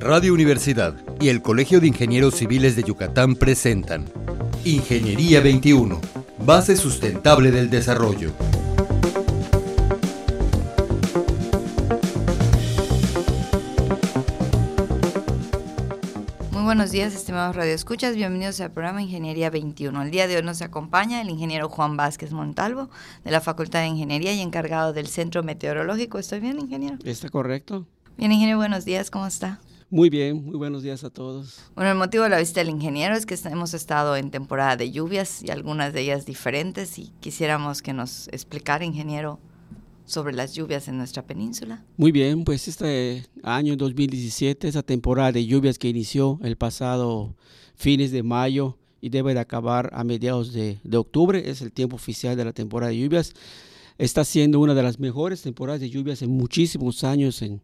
Radio Universidad y el Colegio de Ingenieros Civiles de Yucatán presentan Ingeniería 21, base sustentable del desarrollo. Muy buenos días, estimados radioescuchas. Bienvenidos al programa Ingeniería 21. El día de hoy nos acompaña el ingeniero Juan Vázquez Montalvo, de la Facultad de Ingeniería y encargado del Centro Meteorológico. ¿Estoy bien, ingeniero? Está correcto. Bien, ingeniero, buenos días. ¿Cómo está? Muy bien, muy buenos días a todos. Bueno, el motivo de la visita del ingeniero es que hemos estado en temporada de lluvias y algunas de ellas diferentes y quisiéramos que nos explicara, ingeniero, sobre las lluvias en nuestra península. Muy bien, pues este año 2017, esa temporada de lluvias que inició el pasado fines de mayo y debe de acabar a mediados de, de octubre, es el tiempo oficial de la temporada de lluvias, está siendo una de las mejores temporadas de lluvias en muchísimos años en,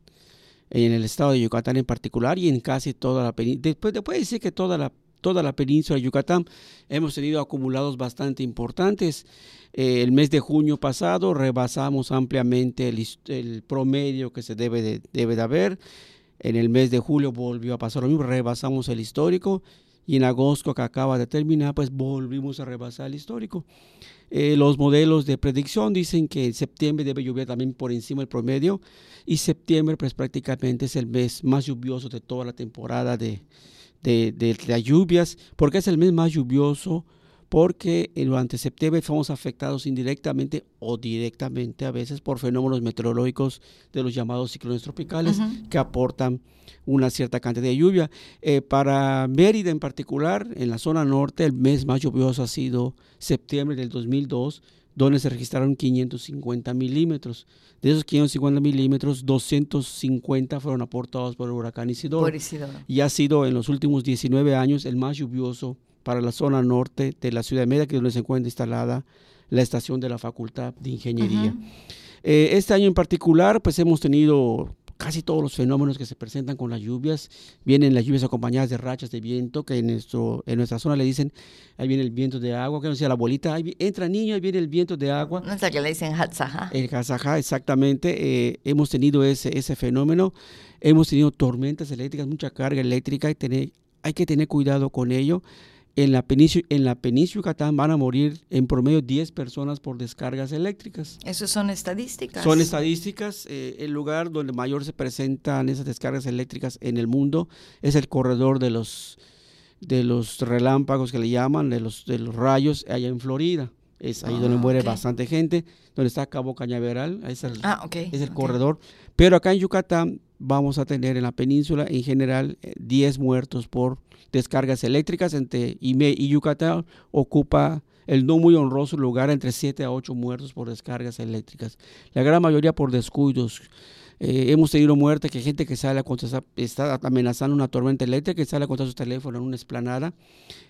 en el estado de Yucatán en particular y en casi toda la península. Después, después decir que toda la, toda la península de Yucatán hemos tenido acumulados bastante importantes. Eh, el mes de junio pasado rebasamos ampliamente el, promedio que se debe de, debe de haber. En el mes de julio volvió a pasar lo mismo, rebasamos el histórico y en agosto que acaba de terminar, pues volvimos a rebasar el histórico. Eh, los modelos de predicción dicen que en septiembre debe llover también por encima del promedio y septiembre pues prácticamente es el mes más lluvioso de toda la temporada de, de, de, de lluvias, porque es el mes más lluvioso porque durante septiembre fuimos afectados indirectamente o directamente a veces por fenómenos meteorológicos de los llamados ciclones tropicales uh -huh. que aportan una cierta cantidad de lluvia. Eh, para Mérida en particular, en la zona norte, el mes más lluvioso ha sido septiembre del 2002, donde se registraron 550 milímetros. De esos 550 milímetros, 250 fueron aportados por el huracán Isidoro. Por Isidoro. Y ha sido en los últimos 19 años el más lluvioso para la zona norte de la ciudad de Mérida, que es donde se encuentra instalada la estación de la Facultad de Ingeniería. Uh -huh. eh, este año en particular, pues hemos tenido casi todos los fenómenos que se presentan con las lluvias. Vienen las lluvias acompañadas de rachas de viento, que en, nuestro, en nuestra zona le dicen, ahí viene el viento de agua, que no sea la bolita, ahí entra niño, ahí viene el viento de agua. No la que le dicen Hatzajá. El Hatzajá, exactamente. Eh, hemos tenido ese, ese fenómeno. Hemos tenido tormentas eléctricas, mucha carga eléctrica, y tener, hay que tener cuidado con ello. En la, península, en la península Yucatán van a morir en promedio 10 personas por descargas eléctricas. ¿Eso son estadísticas? Son estadísticas. Eh, el lugar donde mayor se presentan esas descargas eléctricas en el mundo es el corredor de los, de los relámpagos que le llaman, de los, de los rayos, allá en Florida. Es ahí ah, donde muere okay. bastante gente, donde está Cabo Cañaveral, es el, ah, okay. es el okay. corredor. Pero acá en Yucatán vamos a tener en la península en general 10 muertos por descargas eléctricas entre IME y Yucatán ocupa el no muy honroso lugar entre 7 a 8 muertos por descargas eléctricas. La gran mayoría por descuidos. Eh, hemos tenido muerte que gente que sale a contra, está amenazando una tormenta eléctrica que sale a contra su teléfono en una esplanada.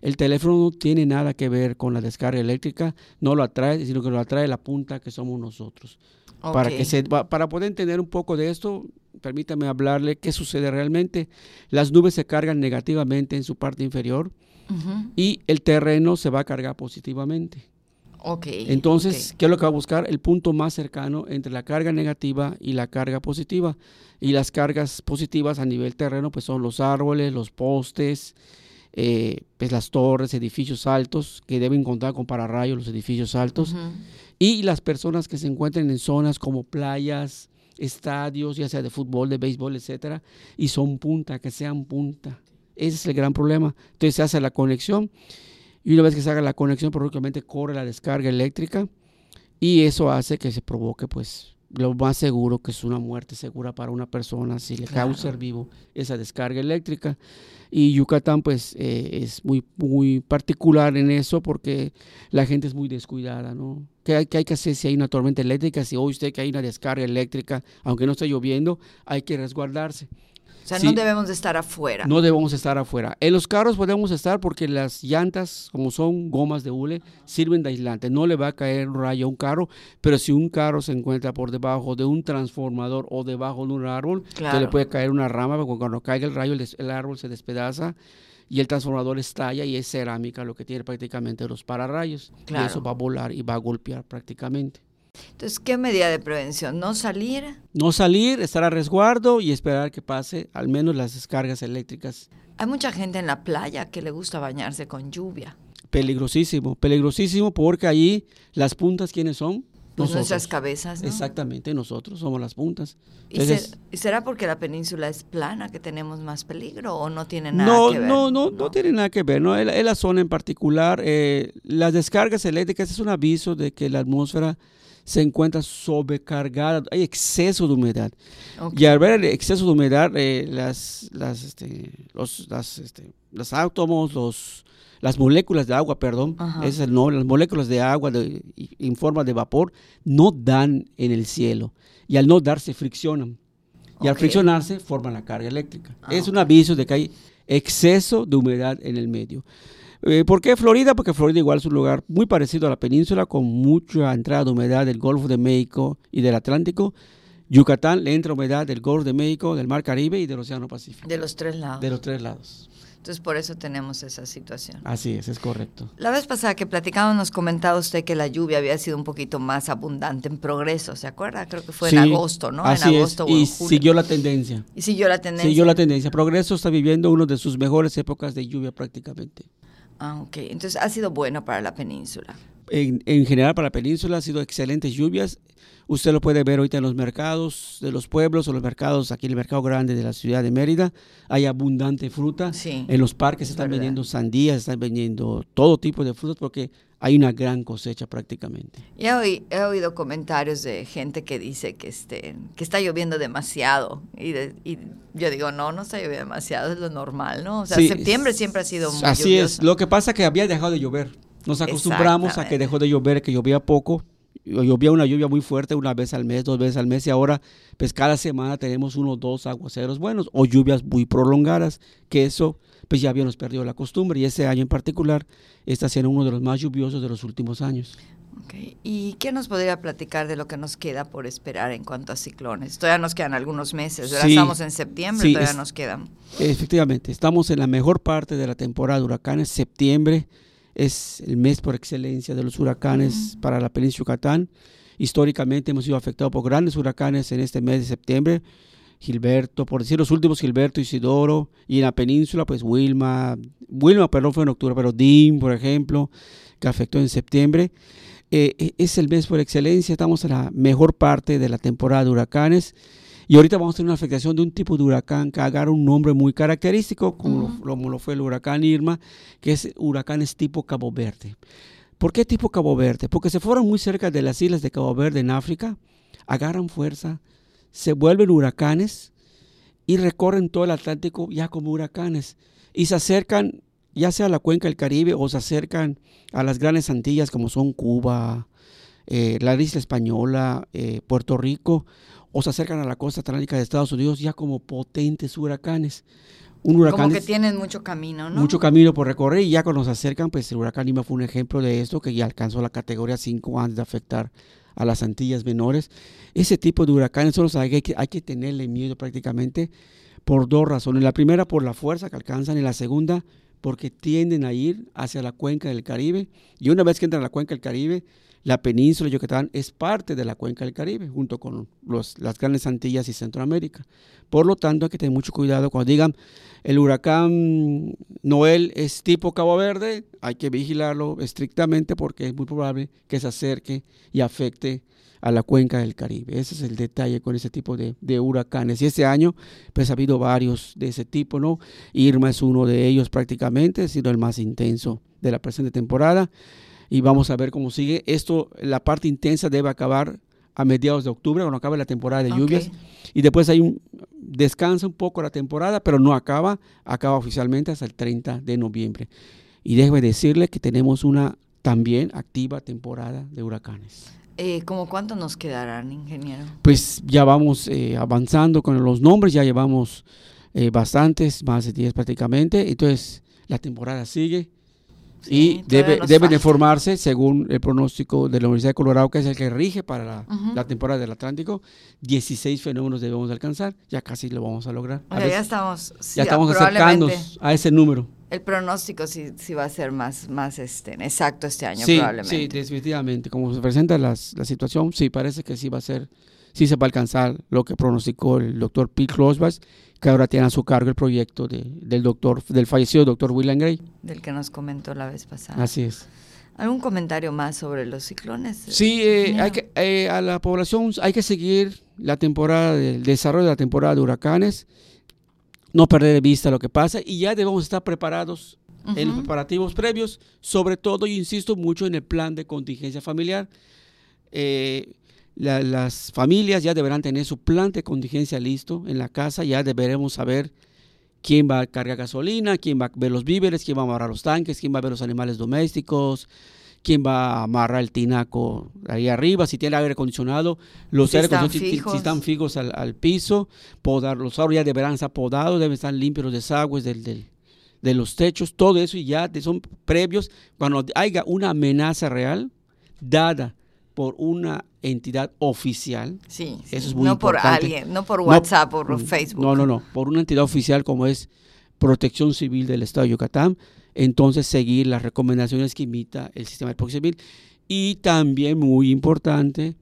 El teléfono no tiene nada que ver con la descarga eléctrica, no lo atrae, sino que lo atrae la punta que somos nosotros. Okay. Para, que se, para poder entender un poco de esto, permítame hablarle qué sucede realmente. Las nubes se cargan negativamente en su parte inferior uh -huh. y el terreno se va a cargar positivamente. Okay, Entonces, okay. ¿qué es lo que va a buscar? El punto más cercano entre la carga negativa y la carga positiva. Y las cargas positivas a nivel terreno, pues son los árboles, los postes, eh, pues las torres, edificios altos, que deben contar con pararrayos los edificios altos. Uh -huh. Y las personas que se encuentren en zonas como playas, estadios, ya sea de fútbol, de béisbol, etcétera, y son punta, que sean punta. Ese es el gran problema. Entonces se hace la conexión y una vez que se haga la conexión, probablemente corre la descarga eléctrica y eso hace que se provoque, pues, lo más seguro que es una muerte segura para una persona si le claro. ser vivo esa descarga eléctrica. Y Yucatán, pues, eh, es muy, muy particular en eso porque la gente es muy descuidada, ¿no? ¿Qué hay, ¿Qué hay, que hacer si hay una tormenta eléctrica? Si hoy usted que hay una descarga eléctrica, aunque no esté lloviendo, hay que resguardarse. O sea, sí, no debemos de estar afuera. No debemos estar afuera. En los carros podemos estar porque las llantas, como son gomas de hule, sirven de aislante. No le va a caer un rayo a un carro, pero si un carro se encuentra por debajo de un transformador o debajo de un árbol, claro. le puede caer una rama, porque cuando caiga el rayo el, el árbol se despedaza y el transformador estalla y es cerámica lo que tiene prácticamente los pararrayos. Claro. Y eso va a volar y va a golpear prácticamente. Entonces, ¿qué medida de prevención? ¿No salir? No salir, estar a resguardo y esperar que pase al menos las descargas eléctricas. Hay mucha gente en la playa que le gusta bañarse con lluvia. Peligrosísimo, peligrosísimo porque ahí las puntas, ¿quiénes son? Pues nuestras cabezas, ¿no? Exactamente, nosotros somos las puntas. ¿Y, será porque la península es plana que tenemos más peligro o no tiene nada no, que ver? No, no, no, tiene nada que ver. No, en, la zona en particular, eh, las descargas eléctricas es un aviso de que la atmósfera se encuentra sobrecargada, hay exceso de humedad. Y al ver el exceso de humedad, eh, las, las, este, los, las, este, los átomos, los las moléculas de agua, perdón, es el nombre, las moléculas de agua en forma de vapor no dan en el cielo y al no dar se friccionan. Y al friccionarse forman la carga eléctrica. Ah, es un aviso de que hay exceso de humedad en el medio. Eh, ¿Por qué Florida? Porque Florida igual es un lugar muy parecido a la península con mucha entrada de humedad del Golfo de México y del Atlántico. Yucatán le entra humedad del Golfo de México, del Mar Caribe y del Océano Pacífico. De los tres lados. De los tres lados. Entonces por eso tenemos esa situación. Así es, es correcto. La vez pasada que platicábamos nos comentaba usted que la lluvia había sido un poquito más abundante en progreso, ¿se acuerda? Creo que fue en agosto, ¿no? Así en agosto es. y siguió la tendencia. Y siguió la tendencia. Siguió la tendencia. Progreso está viviendo una de sus mejores épocas de lluvia prácticamente. Ah, ok. Entonces ha sido bueno para la península. En, en general para la península ha sido excelentes lluvias Usted lo puede ver ahorita en los mercados de los pueblos o los mercados, aquí en el mercado grande de la ciudad de Mérida, hay abundante fruta. en los parques se están vendiendo sandías, están vendiendo todo tipo de frutas porque hay una gran cosecha prácticamente. Y he, he oído comentarios de gente que dice que, este, que está lloviendo demasiado. Y, yo digo, no, no está lloviendo demasiado, es lo normal, ¿no? O sea, septiembre siempre ha sido muy Así es, lo que pasa es que había dejado de llover. Nos acostumbramos a que dejó de llover, que llovía poco llovía una lluvia muy fuerte una vez al mes, dos veces al mes y ahora pues cada semana tenemos unos dos aguaceros buenos o lluvias muy prolongadas, que eso pues ya habíamos perdido la costumbre y ese año en particular está siendo uno de los más lluviosos de los últimos años. Okay. ¿Y qué nos podría platicar de lo que nos queda por esperar en cuanto a ciclones? Todavía nos quedan algunos meses, estamos en septiembre, todavía nos quedan. Efectivamente, estamos en la mejor parte de la temporada de huracanes, septiembre es el mes por excelencia de los huracanes para la península Yucatán. Históricamente hemos sido afectados por grandes huracanes en este mes de septiembre. Gilberto, por decir los últimos, Gilberto, Isidoro, y en la península, pues Wilma, Wilma, perdón, fue en octubre, pero Dim, por ejemplo, que afectó en septiembre. Eh, e, es el mes por excelencia, estamos en la mejor parte de la temporada de huracanes. Y ahorita vamos a tener una afectación de un tipo de huracán que agarra un nombre muy característico, como, lo, fue el huracán Irma, que es huracanes tipo Cabo Verde. ¿Por qué tipo Cabo Verde? Porque se fueron muy cerca de las islas de Cabo Verde en África, agarran fuerza, se vuelven huracanes y recorren todo el Atlántico ya como huracanes y se acercan ya sea a la cuenca del Caribe o se acercan a las grandes Antillas como son Cuba, eh, la isla española, eh, Puerto Rico o se acercan a la costa atlántica de Estados Unidos ya como potentes huracanes. Un huracán como que tienen mucho camino, ¿no? Mucho camino por recorrer y ya cuando se acercan, pues el huracán Ima fue un ejemplo de esto, que ya alcanzó la categoría 5 antes de afectar a las Antillas menores. Ese tipo de huracanes son los hay que, hay que tenerle miedo prácticamente por dos razones. La primera, por la fuerza que alcanzan y la segunda, porque tienden a ir hacia la cuenca del Caribe. Y una vez que entran a la cuenca del Caribe, la península de Yucatán es parte de la cuenca del Caribe, junto con las grandes Antillas y Centroamérica. Por lo tanto, hay que tener mucho cuidado cuando digan el huracán Noel es tipo Cabo Verde, hay que vigilarlo estrictamente porque es muy probable que se acerque y afecte a la cuenca del Caribe. Ese es el detalle con ese tipo de, de, huracanes. Y este año, pues ha habido varios de ese tipo, ¿no? Irma es uno de ellos prácticamente, ha sido el más intenso de la presente temporada y vamos a ver cómo sigue. Esto, la parte intensa debe acabar a mediados de octubre, cuando acabe la temporada de lluvias. Y después hay un descansa un poco la temporada, pero no acaba, acaba oficialmente hasta el 30 de noviembre. Y déjeme decirle que tenemos una también activa temporada de huracanes. Eh, ¿Cómo cuánto nos quedarán, ingeniero? Pues ya vamos eh, avanzando con los nombres, ya llevamos eh, bastantes, más de 10 prácticamente. Entonces, la temporada sigue y debe, deben de formarse, según el pronóstico de la Universidad de Colorado, que es el que rige para la, temporada del Atlántico, 16 fenómenos debemos alcanzar, ya casi lo vamos a lograr. ya estamos, ya estamos acercándonos a ese número. El pronóstico sí, sí va a ser más, más este, exacto este año, sí, probablemente. Sí, definitivamente. Como se presenta las, la situación, sí, parece que sí va a ser, sí se va a alcanzar lo que pronosticó el doctor Pete Rosbach, que ahora tiene a su cargo el proyecto de, del doctor, del fallecido doctor William Gray. Del que nos comentó la vez pasada. Así es. ¿Algún comentario más sobre los ciclones? Sí, eh, hay que, eh, a la población hay que seguir la temporada, del desarrollo de la temporada de huracanes, no perder de vista lo que pasa y ya debemos estar preparados uh -huh. en los preparativos previos, sobre todo, yo insisto mucho en el plan de contingencia familiar. Eh, la, las familias ya deberán tener su plan de contingencia listo en la casa, ya deberemos saber quién va a cargar gasolina, quién va a ver los víveres, quién va a amarrar los tanques, quién va a ver los animales domésticos, quién va a amarrar el tinaco ahí arriba, si tiene aire acondicionado, los si aire acondicionados fijos. si, si están fijos al, al piso, podar, los árboles ya deberán estar podados, deben estar limpios los desagües del, del, de los techos, todo eso ya de- son previos, cuando haya una amenaza real dada por una entidad oficial, Sí, sí, Eso es muy no por alguien, no por No, WhatsApp o por Mm, Facebook. No, no, no. Por una entidad oficial como es Protección Civil del Estado de Yucatán, entonces seguir las recomendaciones que imita el sistema de civil. Y también muy importante,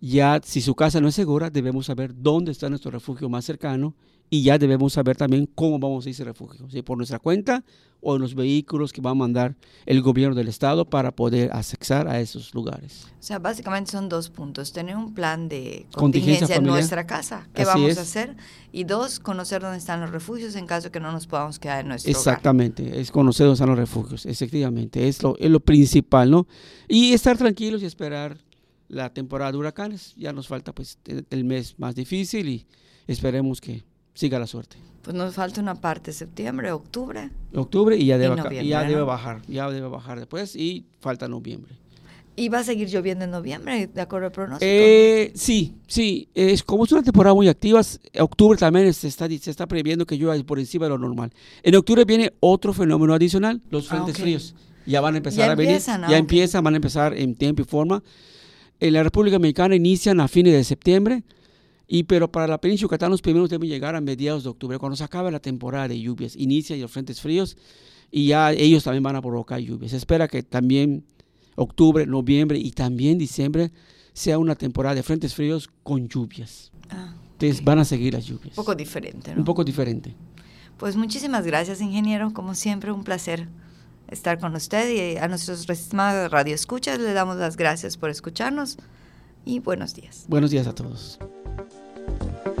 ya si su casa no es segura, debemos saber dónde está nuestro refugio más cercano y ya debemos saber también cómo vamos a ese refugio, si por nuestra cuenta o en los vehículos que va a mandar el gobierno del estado para poder accesar a esos lugares. O sea, básicamente son dos puntos. Tener un plan de Contingencia contingencia en nuestra casa. ¿Qué Así vamos es. a hacer? Y dos, conocer dónde están los refugios en caso que no nos podamos quedar en nuestro hogar. Exactamente, es conocer dónde están los refugios, efectivamente, es lo, es lo principal, ¿no? Y estar tranquilos y esperar la temporada de huracanes. Ya nos falta pues el mes más difícil y esperemos que siga la suerte. Pues nos falta una parte, septiembre, octubre. Octubre y ya debe, y ya debe ¿no? bajar, ya debe bajar después y falta noviembre. Y va a seguir lloviendo en noviembre, de acuerdo al pronóstico. Eh, sí, sí, es como es una temporada muy activa, octubre también se está, se está previendo que llueva por encima de lo normal. En octubre viene otro fenómeno adicional, los Ah, frentes fríos. Ya van a empezar Ya a venir, ah, ya ok. empiezan, van a empezar en tiempo y forma. En la República Mexicana inician a fines de septiembre, y pero para la península de Yucatán los primeros deben llegar a mediados de octubre, cuando se acabe la temporada de lluvias, inicia los frentes fríos y ya ellos también van a provocar lluvias. Se espera que también octubre, noviembre y también diciembre sea una temporada de frentes fríos con lluvias. Ah, Entonces van a seguir las lluvias. un poco diferente, ¿no? Un poco diferente. Pues muchísimas gracias, ingeniero. Como siempre, un placer estar con usted y a nuestros estimados radioescuchas le damos las gracias por escucharnos y buenos días. Buenos días a todos.